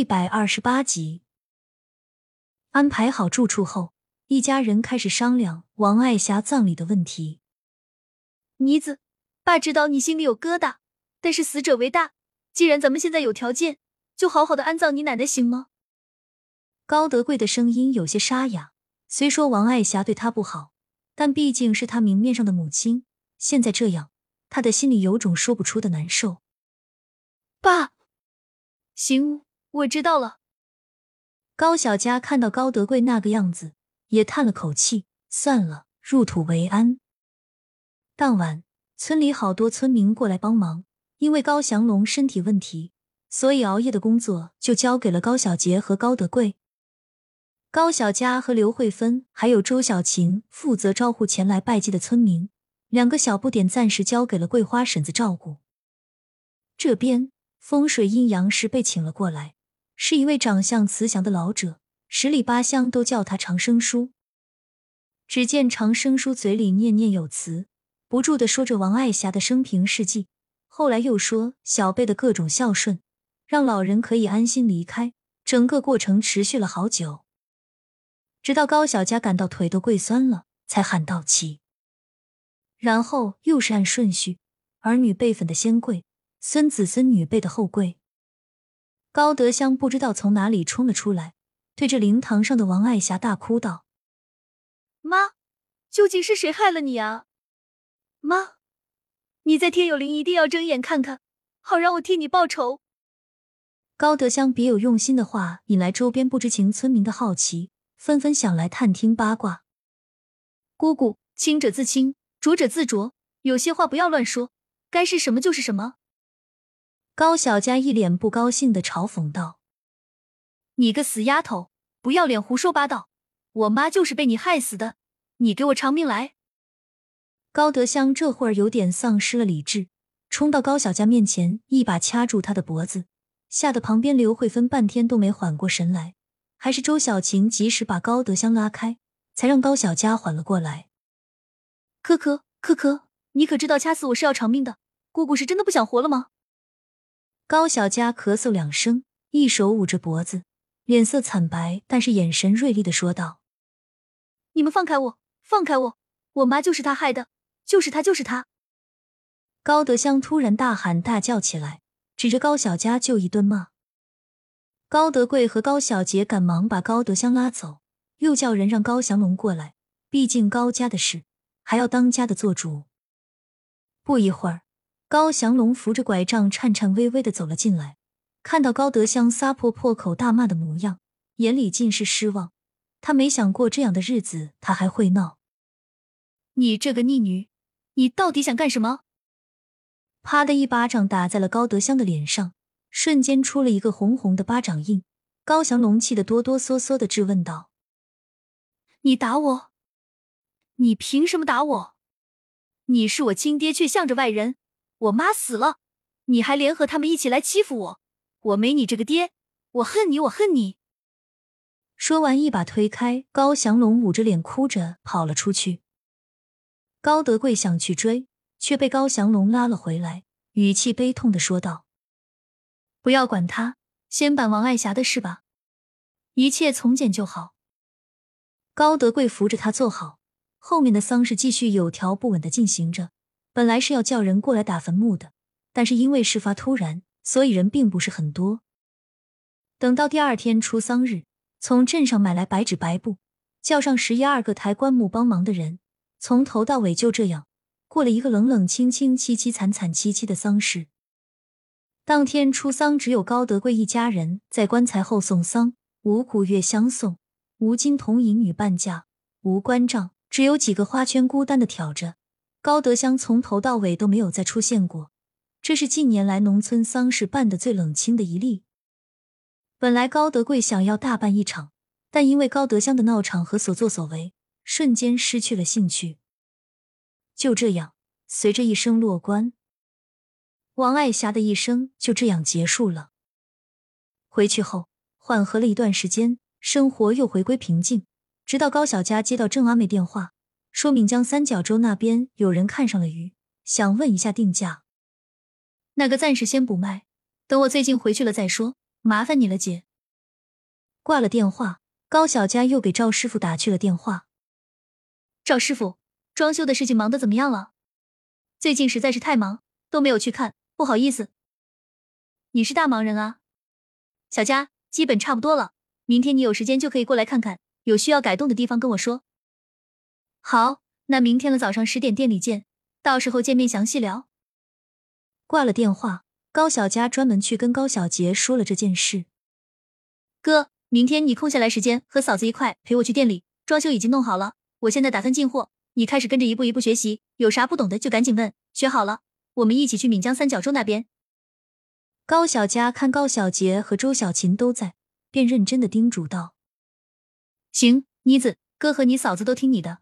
一百二十八集，安排好住处后，一家人开始商量王爱霞葬礼的问题。妮子，爸知道你心里有疙瘩，但是死者为大，既然咱们现在有条件，就好好的安葬你奶奶，行吗？高德贵的声音有些沙哑。虽说王爱霞对他不好，但毕竟是他明面上的母亲，现在这样，他的心里有种说不出的难受。爸，行。我知道了。高小佳看到高德贵那个样子，也叹了口气，算了，入土为安。当晚，村里好多村民过来帮忙，因为高祥龙身体问题，所以熬夜的工作就交给了高小杰和高德贵。高小佳和刘慧芬还有周小琴负责招呼前来拜祭的村民，两个小不点暂时交给了桂花婶子照顾。这边风水阴阳师被请了过来。是一位长相慈祥的老者，十里八乡都叫他长生叔。只见长生叔嘴里念念有词，不住的说着王爱霞的生平事迹，后来又说小辈的各种孝顺，让老人可以安心离开。整个过程持续了好久，直到高小佳感到腿都跪酸了，才喊道起。然后又是按顺序，儿女辈分的先跪，孙子孙女辈的后跪。高德香不知道从哪里冲了出来，对着灵堂上的王爱霞大哭道：“妈，究竟是谁害了你啊？妈，你在天有灵，一定要睁眼看看，好让我替你报仇。”高德香别有用心的话引来周边不知情村民的好奇，纷纷想来探听八卦。姑姑，清者自清，浊者自浊，有些话不要乱说，该是什么就是什么。高小佳一脸不高兴的嘲讽道：“你个死丫头，不要脸，胡说八道！我妈就是被你害死的，你给我偿命来！”高德香这会儿有点丧失了理智，冲到高小佳面前，一把掐住她的脖子，吓得旁边刘慧芬半天都没缓过神来，还是周小琴及时把高德香拉开，才让高小佳缓了过来。可可可可，你可知道掐死我是要偿命的？姑姑是真的不想活了吗？高小佳咳嗽两声，一手捂着脖子，脸色惨白，但是眼神锐利的说道：“你们放开我，放开我！我妈就是他害的，就是他，就是他！”高德香突然大喊大叫起来，指着高小佳就一顿骂。高德贵和高小杰赶忙把高德香拉走，又叫人让高祥龙过来，毕竟高家的事还要当家的做主。不一会儿。高祥龙扶着拐杖，颤颤巍巍的走了进来，看到高德香撒泼破口大骂的模样，眼里尽是失望。他没想过这样的日子他还会闹。你这个逆女，你到底想干什么？啪的一巴掌打在了高德香的脸上，瞬间出了一个红红的巴掌印。高祥龙气得哆哆嗦嗦的质问道：“你打我？你凭什么打我？你是我亲爹，却向着外人。”我妈死了，你还联合他们一起来欺负我，我没你这个爹，我恨你，我恨你！说完，一把推开高祥龙，捂着脸哭着跑了出去。高德贵想去追，却被高祥龙拉了回来，语气悲痛的说道：“不要管他，先办王爱霞的事吧，一切从简就好。”高德贵扶着他坐好，后面的丧事继续有条不紊的进行着。本来是要叫人过来打坟墓的，但是因为事发突然，所以人并不是很多。等到第二天出丧日，从镇上买来白纸白布，叫上十一二个抬棺木帮忙的人，从头到尾就这样过了一个冷冷清清、凄凄惨惨戚戚的丧事。当天出丧，只有高德贵一家人在棺材后送丧，无鼓乐相送，无金童银女伴嫁，无关帐，只有几个花圈孤单的挑着。高德香从头到尾都没有再出现过，这是近年来农村丧事办的最冷清的一例。本来高德贵想要大办一场，但因为高德香的闹场和所作所为，瞬间失去了兴趣。就这样，随着一声落棺，王爱霞的一生就这样结束了。回去后，缓和了一段时间，生活又回归平静，直到高小佳接到郑阿妹电话。说闽江三角洲那边有人看上了鱼，想问一下定价。那个暂时先不卖，等我最近回去了再说。麻烦你了，姐。挂了电话，高小佳又给赵师傅打去了电话。赵师傅，装修的事情忙得怎么样了？最近实在是太忙，都没有去看，不好意思。你是大忙人啊，小佳，基本差不多了，明天你有时间就可以过来看看，有需要改动的地方跟我说。好，那明天的早上十点店里见，到时候见面详细聊。挂了电话，高小佳专门去跟高小杰说了这件事。哥，明天你空下来时间和嫂子一块陪我去店里，装修已经弄好了，我现在打算进货，你开始跟着一步一步学习，有啥不懂的就赶紧问，学好了，我们一起去闽江三角洲那边。高小佳看高小杰和周小琴都在，便认真的叮嘱道：“行，妮子，哥和你嫂子都听你的。”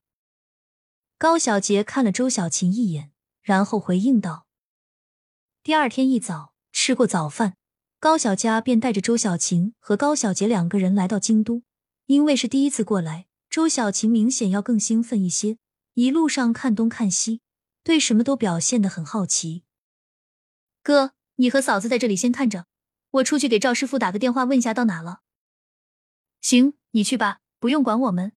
高小杰看了周小琴一眼，然后回应道：“第二天一早吃过早饭。”高小佳便带着周小琴和高小杰两个人来到京都，因为是第一次过来，周小琴明显要更兴奋一些。一路上看东看西，对什么都表现得很好奇。哥，你和嫂子在这里先看着，我出去给赵师傅打个电话，问一下到哪了。行，你去吧，不用管我们。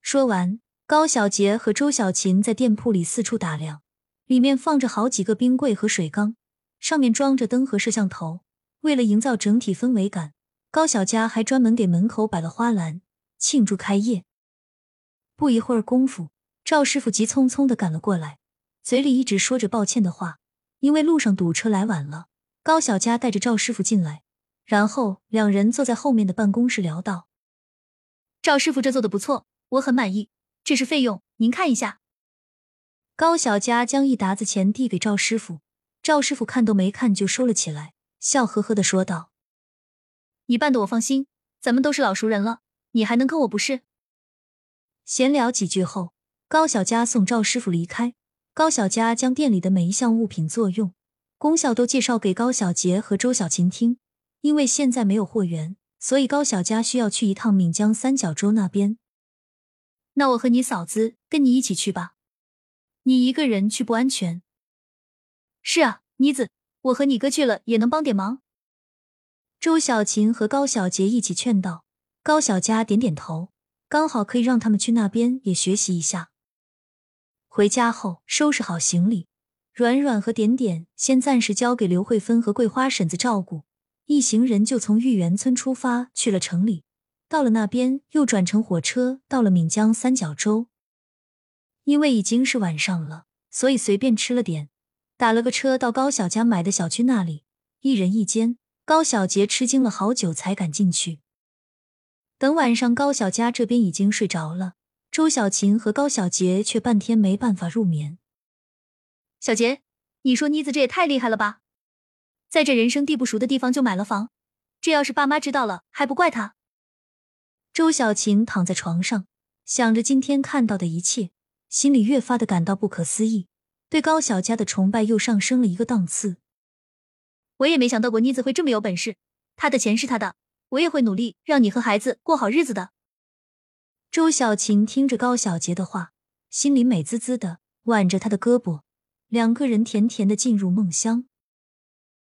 说完，高小杰和周小琴在店铺里四处打量，里面放着好几个冰柜和水缸。上面装着灯和摄像头，为了营造整体氛围感，高小佳还专门给门口摆了花篮，庆祝开业。不一会儿功夫，赵师傅急匆匆的赶了过来，嘴里一直说着抱歉的话，因为路上堵车来晚了。高小佳带着赵师傅进来，然后两人坐在后面的办公室聊道：“赵师傅这做的不错，我很满意。这是费用，您看一下。”高小佳将一沓子钱递给赵师傅。赵师傅看都没看就收了起来，笑呵呵的说道：“你办的我放心，咱们都是老熟人了，你还能坑我不是？”闲聊几句后，高小佳送赵师傅离开。高小佳将店里的每一项物品作用、功效都介绍给高小杰和周小琴听。因为现在没有货源，所以高小佳需要去一趟闽江三角洲那边。那我和你嫂子跟你一起去吧，你一个人去不安全。是啊，妮子，我和你哥去了也能帮点忙。周小琴和高小杰一起劝道。高小佳点点头，刚好可以让他们去那边也学习一下。回家后收拾好行李，软软和点点先暂时交给刘慧芬和桂花婶子照顾，一行人就从玉园村出发去了城里。到了那边，又转乘火车到了闽江三角洲。因为已经是晚上了，所以随便吃了点。打了个车到高小佳买的小区那里，一人一间。高小杰吃惊了好久才敢进去。等晚上，高小佳这边已经睡着了，周小琴和高小杰却半天没办法入眠。小杰，你说妮子这也太厉害了吧，在这人生地不熟的地方就买了房，这要是爸妈知道了还不怪他？周小琴躺在床上，想着今天看到的一切，心里越发的感到不可思议。对高小佳的崇拜又上升了一个档次。我也没想到过妮子会这么有本事，她的钱是她的，我也会努力让你和孩子过好日子的。周小琴听着高小杰的话，心里美滋滋的，挽着他的胳膊，两个人甜甜的进入梦乡。